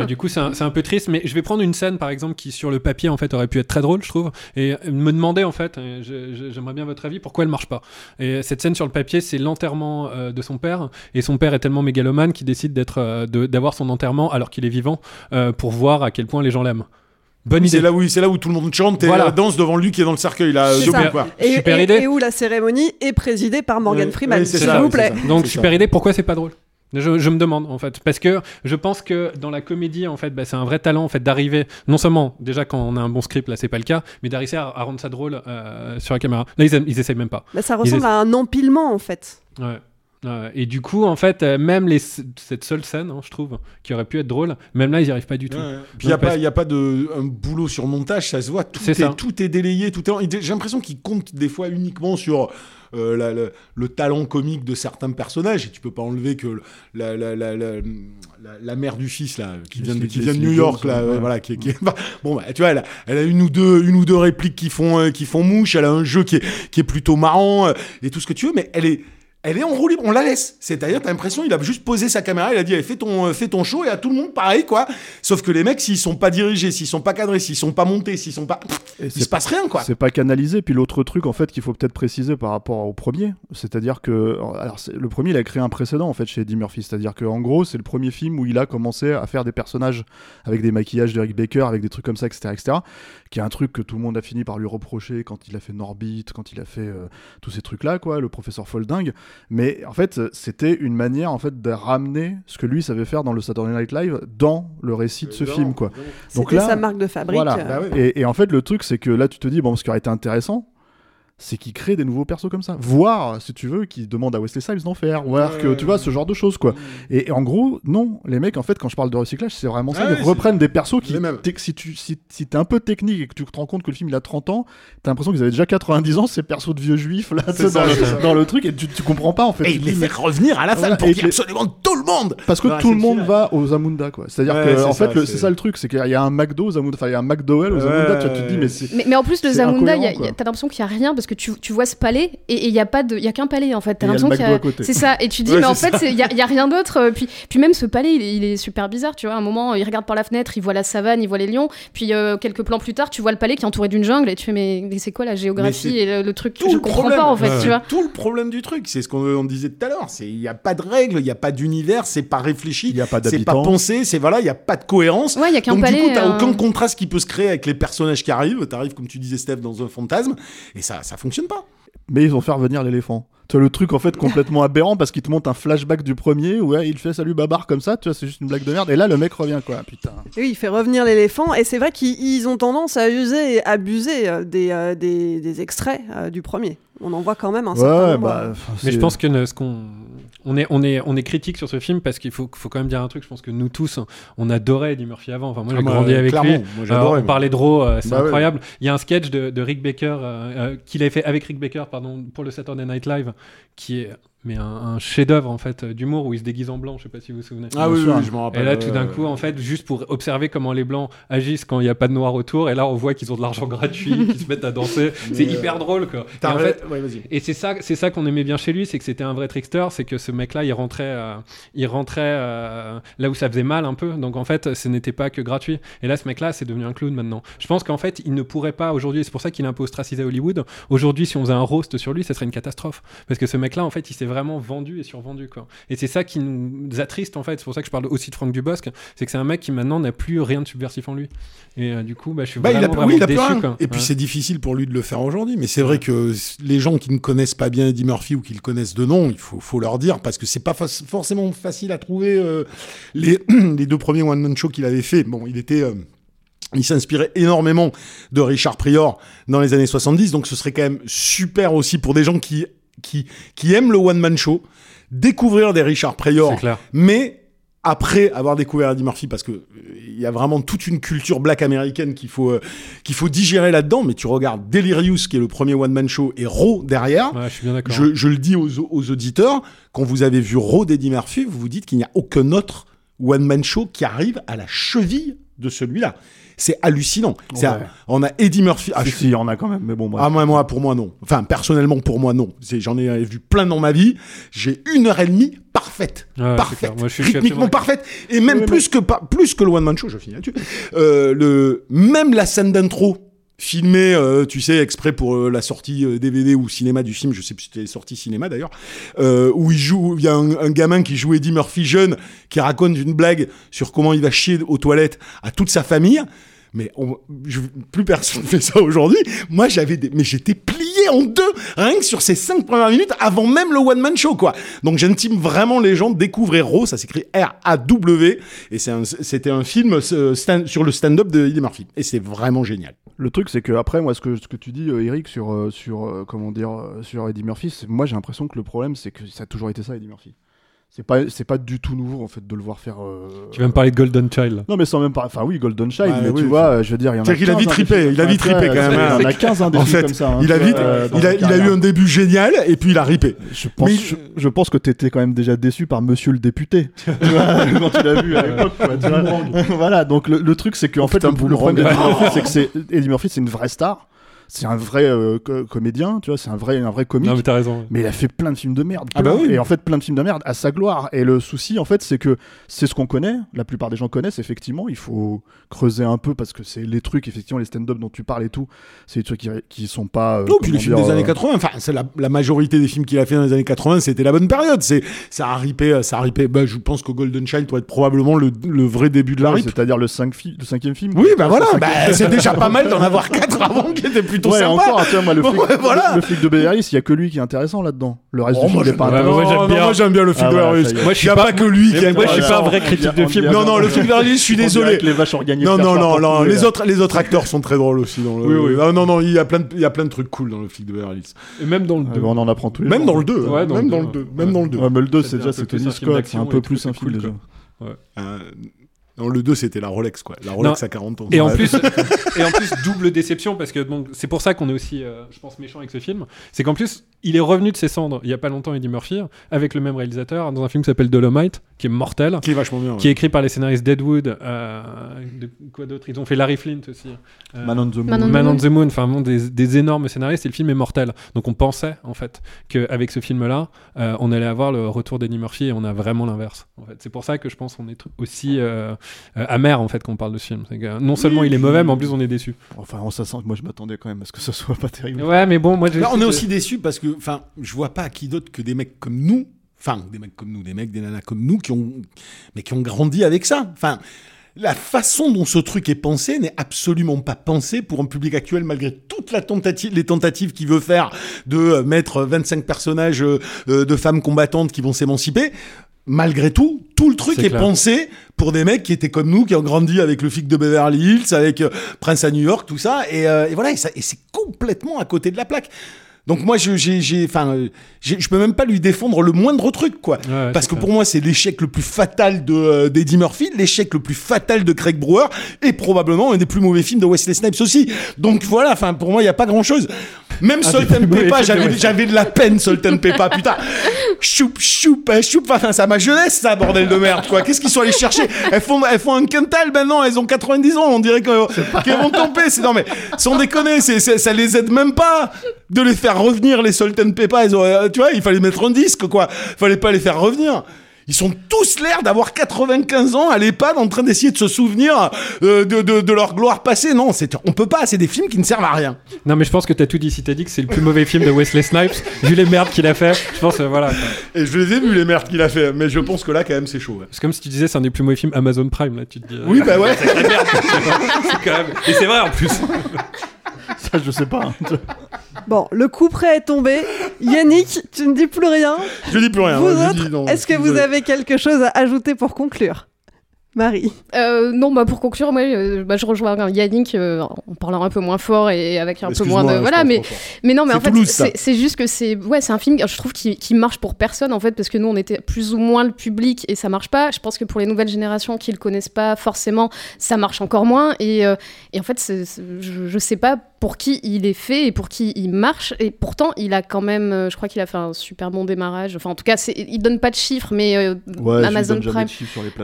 du coup, c'est un, c'est un peu triste, mais je vais prendre une scène par exemple qui sur le papier en fait aurait pu être très drôle, je trouve, et me demander en fait, je- j'aimerais bien votre avis, pourquoi elle marche pas. Et cette scène sur le papier, c'est l'enterrement euh, de son père, et son père est tellement mégalomane qu'il décide d'être, euh, de- d'avoir son enterrement alors qu'il est vivant euh, pour voir à quel point les gens l'aiment. Bonne
Oui, C'est
idée.
là où c'est là où tout le monde chante et
Voilà.
euh, danse devant lui qui est dans le cercueil là. Quoi.
Et,
Super
et-
idée.
et où la cérémonie est présidée par Morgan Freeman, s'il
ça,
vous plaît.
Donc super
ça.
idée, pourquoi c'est pas drôle? Je, je me demande en fait parce que je pense que dans la comédie en fait bah, c'est un vrai talent en fait d'arriver non seulement déjà quand on a un bon script là c'est pas le cas mais d'arriver à, à rendre ça drôle euh, sur la caméra là ils, ils essayent même pas
Bah, ça ressemble à un empilement en fait.
Ouais. Ouais. et du coup en fait euh, même les, cette seule scène hein, je trouve qui aurait pu être drôle même là ils y arrivent pas du tout
Ouais. Puis il n'y a,
parce-
pas- y a pas de un boulot sur montage, ça se voit, tout est,
ça.
tout est délayé, tout est. J'ai l'impression qu'il compte des fois uniquement sur euh, la- la- le talent comique de certains personnages, et tu peux pas enlever que la, la, la, la, la- la mère du fils là, qui vient de, qui vient de
Leslie
New York là,
ouais.
voilà, qui, bon bah, tu vois, elle a, elle a une ou deux, une ou deux répliques qui font, euh, qui font mouche, elle a un jeu qui est, qui est plutôt marrant euh, et tout ce que tu veux, mais elle est elle est en roue libre, on la laisse. C'est-à-dire, t'as l'impression, il a juste posé sa caméra, il a dit, allez, fais ton, euh, fais ton show, et à tout le monde, pareil, quoi. Sauf que les mecs, s'ils sont pas dirigés, s'ils sont pas cadrés, s'ils sont pas montés, s'ils sont pas.
Et
Il se passe rien, quoi.
C'est pas canalisé. Puis l'autre truc, en fait, qu'il faut peut-être préciser par rapport au premier, c'est-à-dire que alors le premier, il a créé un précédent en fait chez Eddie Murphy. C'est-à-dire que en gros, c'est le premier film où il a commencé à faire des personnages avec des maquillages d'Eric Baker, avec des trucs comme ça, etc., etc. Qui est un truc que tout le monde a fini par lui reprocher quand il a fait Norbit, quand il a fait euh, tous ces trucs-là, quoi, le professeur Folding. Mais en fait, c'était une manière en fait de ramener ce que lui savait faire dans le Saturday Night Live dans le récit de ce film, quoi. Donc
C'était
là,
sa marque de fabrique.
voilà.
Bah ouais.
Et, et en fait, le truc, c'est que là, tu te dis, bon, ce qui aurait été intéressant, c'est qu'il crée des nouveaux persos comme ça. Voire, si tu veux, qu'il demande à Wesley Snipes d'en faire. Voir que, tu vois, ce genre de choses, quoi. Et, et en gros, non, les mecs, en fait, quand je parle de recyclage, c'est vraiment ça.
Ah
ils reprennent des persos qui, si tu si, si t'es un peu technique et que tu te rends compte que le film il a 30 ans, t'as l'impression qu'ils avaient déjà 90 ans, ces persos de vieux juifs, là, tu sais,
ça,
dans, le, dans le truc, et tu, tu comprends pas, en fait.
Et
Tu
il
te
les fait revenir à la fin
Voilà,
pour qu'il y ait
les-
absolument tout le monde.
Parce que
Ouais,
tout le monde va aux Zamunda, quoi. C'est-à-dire
Ouais,
que, en
ça,
fait,
c'est-
ça le truc, c'est qu'il y a un McDo aux Zamunda, enfin, il y a un McDowell aux Zamunda, tu, vois, tu te dis, mais c'est.
Mais, en plus, le Zamunda, t'as l'impression qu'il y a rien parce que tu, tu vois ce palais et il y a pas de, il y a qu'un palais en fait. T'as
a
l'impression qu'il y a,
à côté.
c'est ça. Et tu dis,
Ouais,
mais en fait, il y a, y a rien d'autre. euh, Puis, puis même ce palais, il est, il est super bizarre. Tu vois, à un moment, il regarde par la fenêtre, il voit la savane, il voit les lions. Puis euh, quelques plans plus tard, tu vois le palais qui est entouré d'une jungle et tu fais, mais, mais c'est quoi la géographie et le, le truc
tout
Je
le
comprends
problème.
pas en fait,
Ouais,
tu vois.
Tout le problème du truc, c'est ce qu'on on disait tout à l'heure. C'est il n'y a pas de règles, il n'y a pas d'univers, c'est pas réfléchi,
Il y a pas
c'est pas pensé, c'est voilà, il n'y a pas de cohérence.
Ouais, il y a qu'un
Donc
palais.
du coup, t'as
euh,
aucun contraste qui peut se créer avec les personnages qui arrivent. T'arrives, comme tu disais, Steph, dans un fantasme, et ça, ça fonctionne pas.
Mais ils ont fait revenir l'éléphant. Tu vois, le truc en fait complètement aberrant parce qu'il te montre un flashback du premier où ouais, il fait salut babar comme ça, tu vois, c'est juste une blague de merde. Et là, le mec revient quoi, putain.
Oui, il fait revenir l'éléphant et c'est vrai qu'ils ils ont tendance à user et abuser euh, des, euh, des, des extraits euh, du premier. On en voit quand même un certain
Ouais,
nombre.
bah.
Mais je pense que ne- ce qu'on on est on est on est critique sur ce film parce qu'il faut faut quand même dire un truc. Je pense que nous tous on adorait Eddie Murphy avant. Enfin moi j'ai
Ah,
grandi avec lui.
moi,
Euh, on parlait de Raw, euh, c'est
Bah
incroyable. Il y a un sketch de, de Rick Baker euh, qu'il avait fait avec Rick Baker pardon pour le Saturday Night Live qui est mais un, un chef-d'œuvre en fait euh, d'humour où il se déguise en blanc. Je sais pas si vous vous souvenez.
Ah oui, je m'en rappelle.
Et là, tout d'un coup, en fait, juste pour observer comment les blancs agissent quand il n'y a pas de noir autour, et là, on voit qu'ils ont de l'argent gratuit, qu'ils se mettent à danser. C'est
euh,
hyper drôle, quoi. Et en fait,
ouais, vas-y.
et c'est ça, c'est ça qu'on aimait bien chez lui, c'est que c'était un vrai trickster, c'est que ce mec-là, il rentrait, euh, il rentrait euh, là où ça faisait mal un peu. Donc en fait, ce n'était pas que gratuit. Et là, ce mec-là, c'est devenu un clown maintenant. Je pense qu'en fait, il ne pourrait pas aujourd'hui. C'est pour ça qu'il est un peu ostracisé à Hollywood. Aujourd'hui, si on faisait un roast sur lui, ça serait une catastrophe, parce que ce mec-là, en fait, il s'est vraiment vendu et survendu, quoi. Et c'est ça qui nous attriste, en fait. C'est pour ça que je parle aussi de Franck Dubosc, c'est que c'est un mec qui maintenant n'a plus rien de subversif en lui. Et euh, du coup, bah, je suis
Bah, il a,
vraiment,
oui, il a
déçu, quoi.
Et puis c'est difficile pour lui de le faire aujourd'hui. Mais c'est vrai que les gens qui ne connaissent pas bien Eddie Murphy ou qui le connaissent de nom, il faut, faut leur dire parce que c'est pas forcément facile à trouver euh, les, les deux premiers one man show qu'il avait fait. Bon, il était euh, il s'inspirait énormément de Richard Prior dans les années 70, donc ce serait quand même super aussi pour des gens qui, qui, qui aiment le one-man show, découvrir des Richard
clair.
mais après avoir découvert Eddie Murphy, parce que euh, il y a vraiment toute une culture black américaine qu'il faut, euh, qu'il faut digérer là-dedans, mais tu regardes Delirious, qui est le premier one-man show, et Raw derrière,
Ouais, je suis bien d'accord.
je, je le dis aux, aux auditeurs, quand vous avez vu Raw d'Eddie Murphy, vous vous dites qu'il n'y a aucun autre one-man show qui arrive à la cheville de celui-là. C'est hallucinant. C'est
Ouais.
un- on a Eddie Murphy. Ah,
si,
je-
si, il y en a quand même, mais bon, bref.
ah, moi, moi, pour moi, non. Enfin, personnellement, pour moi, non. J'en ai vu plein dans ma vie. J'ai une heure et demie parfaite.
Ouais,
parfaite.
Moi, je suis-
Rythmiquement parfaite. Et même
Oui,
plus, que, pa- plus que le One Man Show, je finis là-dessus. Euh, le, même la scène d'intro, filmée, euh, tu sais, exprès pour euh, la sortie euh, DVD ou cinéma du film, je sais plus si c'était sorti cinéma d'ailleurs, euh, où il joue, il y a un, un gamin qui joue Eddie Murphy jeune, qui raconte une blague sur comment il va chier aux toilettes à toute sa famille. Mais on- je- plus personne fait ça aujourd'hui. Moi, j'avais mais j'étais plié en deux, rien que sur ces cinq premières minutes, avant même le one man show, quoi. Donc, j'intime vraiment les gens découvrir Raw. Ça s'écrit R-A-W. Et c'est un- c'était un, film euh, sur le stand-up de Eddie Murphy. Et c'est vraiment génial.
Le truc, c'est que après, moi, ce que, ce tu dis, euh, Eric, sur, euh, sur euh, comment dire, sur Eddie Murphy, moi, j'ai l'impression que le problème, c'est que ça a toujours été ça, Eddie Murphy. C'est pas, c'est pas du tout nouveau, en fait, de le voir faire. euh,
Tu vas me parler de Golden Child?
Non, mais sans même pas. Enfin, oui, Golden Child,
Ouais,
mais
oui,
tu vois, je veux dire, il y en a.
C'est-à-dire qu'il a
15
vite trippé,
des films.
il a vite trippé, quand même, hein.
Il a 15 un des
En
films
fait,
comme ça. hein,
il a vite,
euh,
il, a, il a eu un début génial et puis il a ripé.
Je pense,
Mais-
je, je pense que t'étais quand même déjà déçu par Monsieur le député tu vois, quand tu l'as vu à l'époque. voilà, donc le, le truc c'est que en fait le, problème
Boomerang.
d'Eddie Murphy c'est que c'est Eddie Murphy c'est une vraie star. C'est un vrai euh, co- comédien, tu vois, c'est un vrai, un vrai comique.
Non, mais t'as raison.
Mais il a fait plein de films de merde.
Ah bah oui.
Et en fait, plein de films de merde à sa gloire. Et le souci, en fait, c'est que c'est ce qu'on connaît. La plupart des gens connaissent, effectivement. Il faut creuser un peu parce que c'est les trucs, effectivement, les stand-up dont tu parles et tout. C'est des trucs qui, qui sont pas. euh,
Non, puis les films des
euh,
années 80, enfin, c'est la, la majorité des films qu'il a fait dans les années 80, c'était la bonne période. C'est, ça a ripé, ça a ripé. Bah, je pense que Golden Child doit être probablement le, le vrai début de la
ouais,
rip.
C'est-à-dire le, cinq fi- le cinquième film.
Oui, bah voilà, bah, c'est déjà pas mal d'en avoir quatre avant qui étaient plutôt
Ouais,
sympas.
encore, tu vois, moi, le flic,
Ouais, voilà.
le, le flic de Beverly Hills, il y a que lui qui est intéressant là-dedans. Le reste
Oh,
du
moi,
film n'est
j'aime
pas
bien.
Ouais,
intéressant.
moi, j'aime
Non,
bien.
moi, j'aime bien le film
Ah,
de
est.
Moi, je
Il
suis pas-
pas que lui qui
moi, je suis pas un vrai critique de film.
Non, non, le film de Beverly Hills, je suis désolé.
les vaches
Non,
frères
non, non, non,
trouvées,
les autres, les autres acteurs sont très drôles aussi. Dans le...
Oui, oui.
Ah, non, non, il y a plein de, il y a plein de trucs cool dans le flic de Beverly Hills.
Et même dans le
Ah,
2.
bah, on en apprend tous les
Même dans le 2.
Ouais, dans
même
le
dans
deux,
le 2.
ouais.
Même dans le 2.
Ouais, mais le 2, c'est déjà
un
c'est
peu plus
Tony
un film
Scott, c'est un peu plus un film déjà.
Euh, non, le 2, c'était la Rolex, quoi. La Rolex à 40 ans.
Et en plus, et en plus double déception parce que c'est pour ça qu'on est aussi, euh, je pense, méchant avec ce film. C'est qu'en plus, il est revenu de ses cendres il y a pas longtemps, Eddie Murphy, avec le même réalisateur dans un film qui s'appelle Dolomite, qui est mortel,
Qui est vachement bien. ouais.
qui est écrit par les scénaristes Deadwood. euh, de quoi d'autre? Ils ont fait Larry Flint aussi. Euh,
Man on the Moon.
Man on the
Man on
Moon.
the Moon, enfin bon, des, des énormes scénaristes et le film est mortel. Donc on pensait en fait qu'avec ce film-là, euh, on allait avoir le retour d'Eddie Murphy et on a vraiment l'inverse. En fait, c'est pour ça que je pense qu'on est aussi amer en fait quand on parle de ce film. C'est que non seulement il est mauvais, mais en plus on est déçu.
Enfin, on s'assent que moi je m'attendais quand même à ce que ce soit pas terrible.
Ouais, mais bon, moi j'ai-
Là, on est aussi déçus parce que, enfin, je vois pas qui d'autre que des mecs comme nous, enfin, des mecs comme nous, des mecs, des nanas comme nous qui ont, mais qui ont grandi avec ça. Enfin, la façon dont ce truc est pensé n'est absolument pas pensé pour un public actuel, malgré toutes la tentative, les tentatives qu'il veut faire de euh, mettre 25 personnages euh, euh, de femmes combattantes qui vont s'émanciper. Malgré tout, tout le truc est pensé pour des mecs qui étaient comme nous, qui ont grandi avec le flic de Beverly Hills, avec Prince à New York, tout ça, et, euh, et voilà, et c'est complètement à côté de la plaque. Donc moi, je, j'ai, enfin, je peux même pas lui défendre le moindre truc, quoi.
Ouais,
Parce que
clair.
pour moi, c'est l'échec le plus fatal de euh, d'Eddie Murphy, l'échec le plus fatal de Craig Brewer, et probablement un des plus mauvais films de Wesley Snipes aussi. Donc voilà, enfin, pour moi, il y a pas grand chose. Même and
mauvais
Peppa, j'avais, j'avais de la peine, Salt and Peppa, putain. Choup, choup, euh, choup, enfin, ça ma jeunesse, ça, bordel de merde, quoi. Qu'est-ce qu'ils sont allés chercher? Elles font, elles font un quintal maintenant, elles ont 90 ans, on dirait que- qu'elles vont tomber. C'est, non, mais, sans déconner, c'est- ça les aide même pas de les faire revenir, les Salt and Peppa. Ils auraient- euh, tu vois, il fallait mettre un disque, quoi. Fallait pas les faire revenir. Ils sont tous l'air d'avoir 95 ans à l'EHPAD en train d'essayer de se souvenir euh, de, de, de leur gloire passée. Non, c'est, on peut pas, c'est des films qui ne servent à rien.
Non, mais je pense que t'as tout dit. Si t'as dit que c'est le plus mauvais film de Wesley Snipes, vu les merdes qu'il a fait, je pense, euh, voilà. quoi.
Et je les ai vus, les merdes qu'il a fait, mais je pense que là, quand même, c'est chaud. ouais.
C'est comme si tu disais, c'est un des plus mauvais films Amazon Prime, là, tu te dis. euh,
Oui, bah ouais.
c'est la merde. c'est quand même. Et c'est vrai en plus.
Ça, je sais pas. hein.
Bon, le coup prêt est tombé. Yannick, tu ne dis plus rien.
Je dis plus rien.
vous
ouais,
autres, est-ce que vous
désolé.
avez quelque chose à ajouter pour conclure? Marie.
Euh, non, bah pour conclure, moi, euh, bah, je rejoins Yannick euh, en parlant un peu moins fort et avec un peu moins de voilà, mais mais non, mais en fait, c'est juste que c'est ouais, c'est un film, je trouve qui, qui marche pour personne en fait, parce que nous on était plus ou moins le public et ça marche pas. Je pense que pour les nouvelles générations qui le connaissent pas forcément, ça marche encore moins et euh, et en fait, je, je sais pas pour qui il est fait et pour qui il marche et pourtant il a quand même, euh, je crois qu'il a fait un super bon démarrage. Enfin, en tout cas, c'est- il donne pas de chiffres, mais euh,
Ouais,
Amazon Prime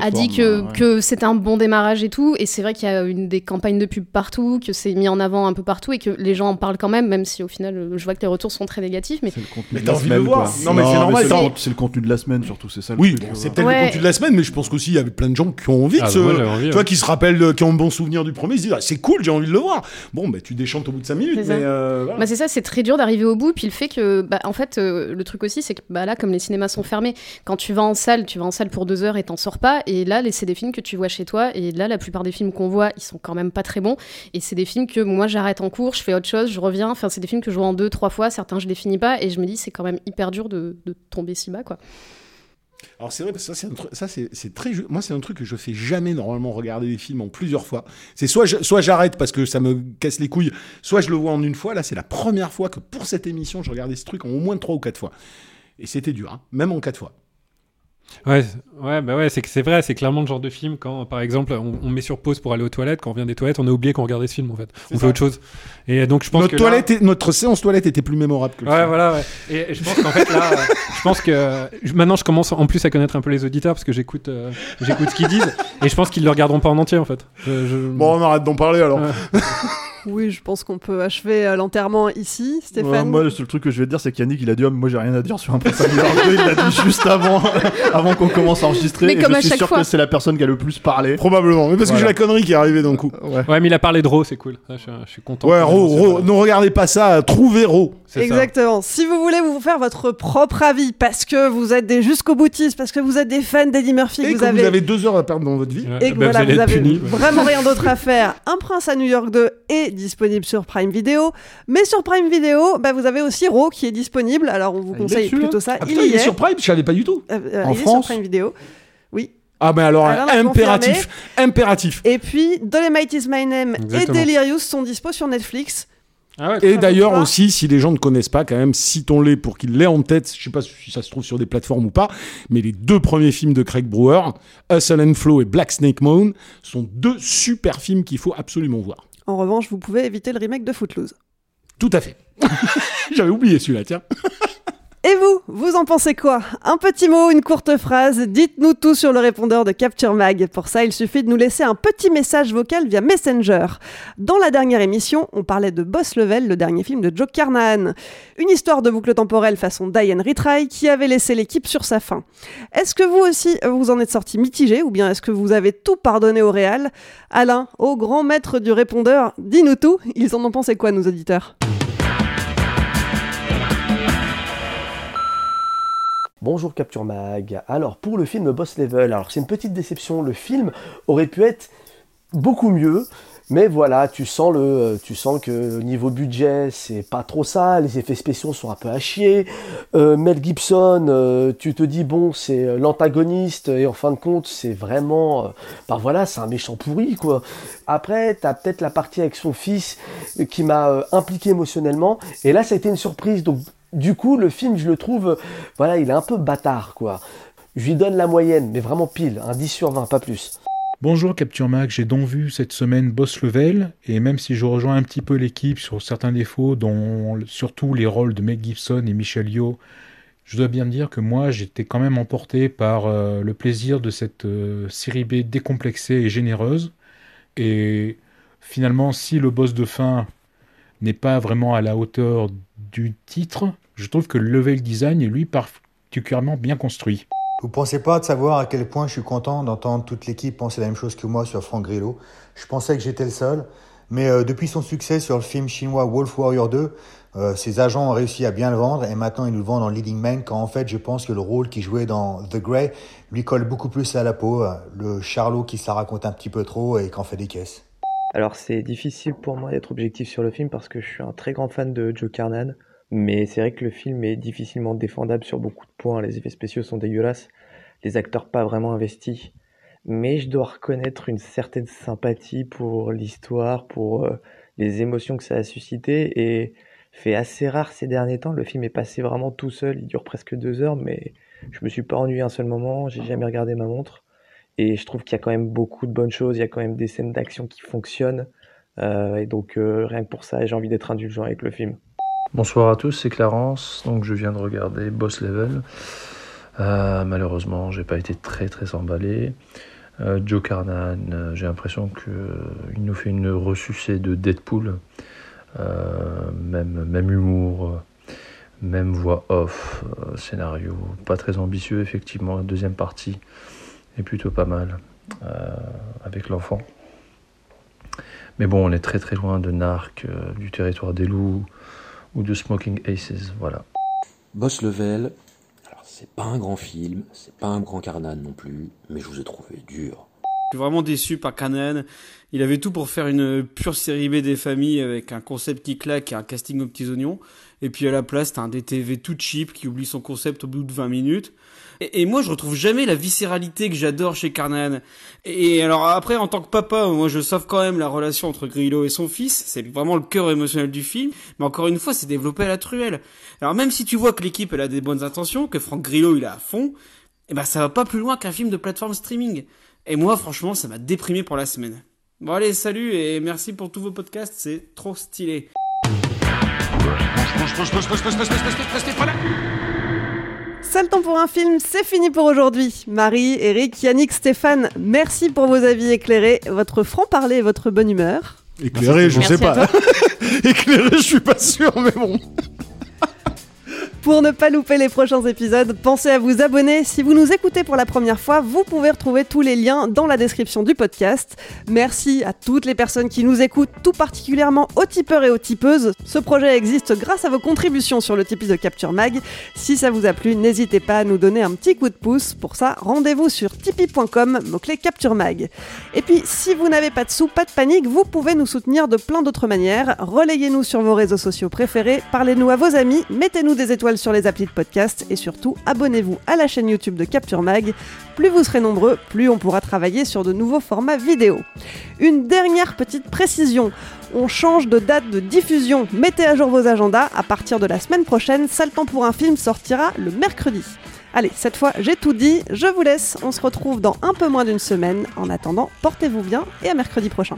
a dit que,
ouais.
que c'était un bon démarrage et tout. Et c'est vrai qu'il y a une des campagnes de pub partout, que c'est mis en avant un peu partout et que les gens en parlent quand même, même si au final, euh, je vois que les retours sont très négatifs. Mais
C'est le contenu
Mais
de
t'as
la
envie de
semaine,
le voir. Non, mais c'est normal,
C'est le contenu de la semaine, surtout, c'est ça le
Oui, bon,
euh.
c'est peut-être
Ouais.
le contenu de la semaine, mais je pense qu'aussi il y avait plein de gens qui ont envie
Ah,
de se.
bah,
tu vois, qui se rappellent, qui ont un bon souvenir du premier, ils se disent ah, c'est cool, j'ai envie de le voir. Bon, bah tu déchantes au bout de 5 minutes,
C'est ça.
mais. euh, voilà.
Bah, c'est ça, c'est très dur d'arriver au bout. Puis le fait que, bah, en fait, euh, le truc aussi, c'est que bah, là, comme les cinémas sont fermés, quand tu vas en salle, tu vas en salle pour deux heures et t'en sors pas. Et là, c'est des films que tu vois chez toi. Et là, la plupart des films qu'on voit, ils sont quand même pas très bons. Et c'est des films que moi, j'arrête en cours, je fais autre chose, je reviens. Enfin, c'est des films que je vois en deux, trois fois. Certains, je les finis pas. Et je me dis, c'est quand même hyper dur de, de tomber si bas, quoi.
Alors c'est vrai, parce que ça, c'est un truc- très. Moi, c'est un truc que je fais jamais normalement regarder des films en plusieurs fois. C'est soit soit j'arrête parce que ça me casse les couilles, soit je le vois en une fois. Là, c'est la première fois que pour cette émission, je regardais ce truc en au moins trois ou quatre fois. Et c'était dur, hein, même en quatre fois.
Ouais, c'est- ouais, bah ouais, c'est que c'est vrai, c'est clairement le genre de film quand, par exemple, on, on met sur pause pour aller aux toilettes, quand on revient des toilettes, on a oublié qu'on regardait ce film en fait. On
ça.
fait autre chose. Et donc je pense
Notre,
que là-
toilette est- notre séance toilette était plus mémorable que le
Ouais,
film.
voilà, ouais. Et, et je pense qu'en fait, là, euh, je pense que maintenant, je commence en plus à connaître un peu les auditeurs parce que j'écoute euh, j'écoute ce qu'ils disent et je pense qu'ils le regarderont pas en entier en fait. Je- je-
Bon, on arrête d'en parler alors.
Ouais.
Oui, je pense qu'on peut achever euh, l'enterrement ici,
Ouais,
Stéphane.
moi, le seul truc que je vais te dire, c'est qu'Yannick, il a dit, oh, moi j'ai rien à dire sur un prince à New York 2, il l'a dit juste avant, avant qu'on commence à enregistrer.
Mais
et
comme
je
à
suis
chaque
sûr
fois.
que c'est la personne qui a le plus parlé.
Probablement, mais parce que j'ai la connerie qui est arrivée d'un coup.
Ouais.
Ouais, mais il a parlé de Raw, c'est cool. Je, suis- je suis content.
Ouais, Ro, Ro, ne regardez pas ça, trouvez Ro.
Ça.
Exactement. Si vous voulez vous faire votre propre avis, parce que vous êtes des jusqu'au boutistes, parce que vous êtes des fans d'Eddie Murphy,
Et
que
que vous avez deux heures à perdre dans votre vie.
Ouais,
et que
bah,
voilà,
vous
vous avez
ouais.
vraiment rien d'autre à faire. Un Prince à New York 2 est disponible sur Prime Video, mais sur Prime Video, bah, vous avez aussi Raw qui est disponible. Alors on vous
Ah, il est
conseille
dessus,
plutôt ça.
Ah,
il
putain,
y
il est
est.
sur Prime, je savais pas du tout.
Euh, euh,
En
il est
France
sur Prime Video. Oui.
Ah ben alors,
l'a
impératif, impératif.
Et puis Dolemite is my name
Exactement.
et Delirious sont dispo sur Netflix.
Ah ouais,
Et d'ailleurs aussi, si les gens ne connaissent pas, quand même, citons-les pour qu'ils l'aient en tête. Je sais pas si ça se trouve sur des plateformes ou pas, mais les deux premiers films de Craig Brewer, Hustle and Flow et Black Snake Moan, sont deux super films qu'il faut absolument voir.
En revanche, vous pouvez éviter le remake de Footloose.
Tout à fait. J'avais oublié celui-là, tiens.
Et vous, vous en pensez quoi? Un petit mot, une courte phrase, dites-nous tout sur le répondeur de Capture Mag. Pour ça, il suffit de nous laisser un petit message vocal via Messenger. Dans la dernière émission, on parlait de Boss Level, le dernier film de Joe Carnahan. Une histoire de boucle temporelle façon Diane Retry qui avait laissé l'équipe sur sa fin. Est-ce que vous aussi, vous en êtes sorti mitigé ou bien est-ce que vous avez tout pardonné au réal? Alain, au grand maître du répondeur, dis-nous tout. Ils en ont pensé quoi, nos auditeurs?
Bonjour Capture Mag. Alors pour le film Boss Level, alors c'est une petite déception. Le film aurait pu être beaucoup mieux, mais voilà, tu sens le, tu sens que au niveau budget c'est pas trop ça. Les effets spéciaux sont un peu à chier. Euh, Mel Gibson, euh, tu te dis bon c'est l'antagoniste et en fin de compte c'est vraiment, euh, bah voilà, c'est un méchant pourri quoi. Après t'as peut-être la partie avec son fils qui m'a euh, impliqué émotionnellement et là ça a été une surprise donc du coup, le film, je le trouve, voilà, il est un peu bâtard, quoi. Je lui donne la moyenne, mais vraiment pile, un 10 sur 20, pas plus.
Bonjour Capture Mag, j'ai donc vu cette semaine Boss Level, et même si je rejoins un petit peu l'équipe sur certains défauts, dont surtout les rôles de Meg Gibson et Michelle Yeoh, je dois bien dire que moi j'étais quand même emporté par euh, le plaisir de cette euh, série B décomplexée et généreuse. Et finalement, si le boss de fin n'est pas vraiment à la hauteur du titre, je trouve que le level design est lui particulièrement bien construit.
Vous pensez pas de savoir à quel point je suis content d'entendre toute l'équipe penser la même chose que moi sur Frank Grillo. Je pensais que j'étais le seul, mais euh, depuis son succès sur le film chinois Wolf Warrior 2, euh, ses agents ont réussi à bien le vendre et maintenant ils nous le vendent en leading man quand en fait je pense que le rôle qu'il jouait dans The Grey lui colle beaucoup plus à la peau, euh, le Charlot qui se la raconte un petit peu trop et qu'en fait des caisses.
Alors c'est difficile pour moi d'être objectif sur le film parce que je suis un très grand fan de Joe Carnan, mais c'est vrai que le film est difficilement défendable sur beaucoup de points. Les effets spéciaux sont dégueulasses, les acteurs pas vraiment investis, mais je dois reconnaître une certaine sympathie pour l'histoire, pour euh, les émotions que ça a suscité et fait assez rare ces derniers temps. Le film est passé vraiment tout seul, il dure presque deux heures, mais je me suis pas ennuyé un seul moment, j'ai jamais regardé ma montre. Et je trouve qu'il y a quand même beaucoup de bonnes choses, il y a quand même des scènes d'action qui fonctionnent. Euh, et donc euh, rien que pour ça, j'ai envie d'être indulgent avec le film.
Bonsoir à tous, c'est Clarence. Donc je viens de regarder Boss Level. Euh, malheureusement, j'ai pas été très très emballé. Euh, Joe Carnan, euh, j'ai l'impression que il nous fait une ressucée de Deadpool. Euh, même même humour, euh, même voix off, euh, scénario pas très ambitieux effectivement. La deuxième partie est plutôt pas mal euh, avec l'enfant. Mais bon, on est très très loin de Narc, euh, du territoire des loups ou de Smoking Aces, voilà.
Boss Level, alors c'est pas un grand film, c'est pas un grand carnan non plus, mais je vous ai trouvé dur.
Je suis vraiment déçu par Canan. Il avait tout pour faire une pure série B des familles avec un concept qui claque et un casting aux petits oignons. Et puis à la place, t'as un DTV tout cheap qui oublie son concept au bout de 20 minutes. Et, moi, je retrouve jamais la viscéralité que j'adore chez Carnan. Et alors après, en tant que papa, moi, je sauve quand même la relation entre Grillo et son fils. C'est vraiment le cœur émotionnel du film. Mais encore une fois, c'est développé à la truelle. Alors même si tu vois que l'équipe, a des bonnes intentions, que Franck Grillo, il est à fond, eh ben ça va pas plus loin qu'un film de plateforme streaming. Et moi, franchement, ça m'a déprimé pour la semaine. Bon allez, salut et merci pour tous vos podcasts, c'est trop stylé.
C'est le temps pour un film, c'est fini pour aujourd'hui. Marie, Eric, Yannick, Stéphane, merci pour vos avis éclairés, votre franc-parler et votre bonne humeur.
Éclairé, je
Merci
sais pas. Éclairé, je suis pas sûr, mais bon.
Pour ne pas louper les prochains épisodes, pensez à vous abonner. Si vous nous écoutez pour la première fois, vous pouvez retrouver tous les liens dans la description du podcast. Merci à toutes les personnes qui nous écoutent, tout particulièrement aux tipeurs et aux tipeuses. Ce projet existe grâce à vos contributions sur le Tipeee de Capture Mag. Si ça vous a plu, n'hésitez pas à nous donner un petit coup de pouce. Pour ça, rendez-vous sur tipeee.com, mot-clé Capture Mag. Et puis, si vous n'avez pas de sous, pas de panique, vous pouvez nous soutenir de plein d'autres manières. Relayez-nous sur vos réseaux sociaux préférés, parlez-nous à vos amis, mettez-nous des étoiles sur les applis de podcast et surtout abonnez-vous à la chaîne YouTube de Capture Mag. Plus vous serez nombreux, plus on pourra travailler sur de nouveaux formats vidéo. Une dernière petite précision. On change de date de diffusion. Mettez à jour vos agendas. À partir de la semaine prochaine, Sale temps pour un film sortira le mercredi. Allez, cette fois j'ai tout dit, je vous laisse, on se retrouve dans un peu moins d'une semaine. En attendant, portez-vous bien et à mercredi prochain.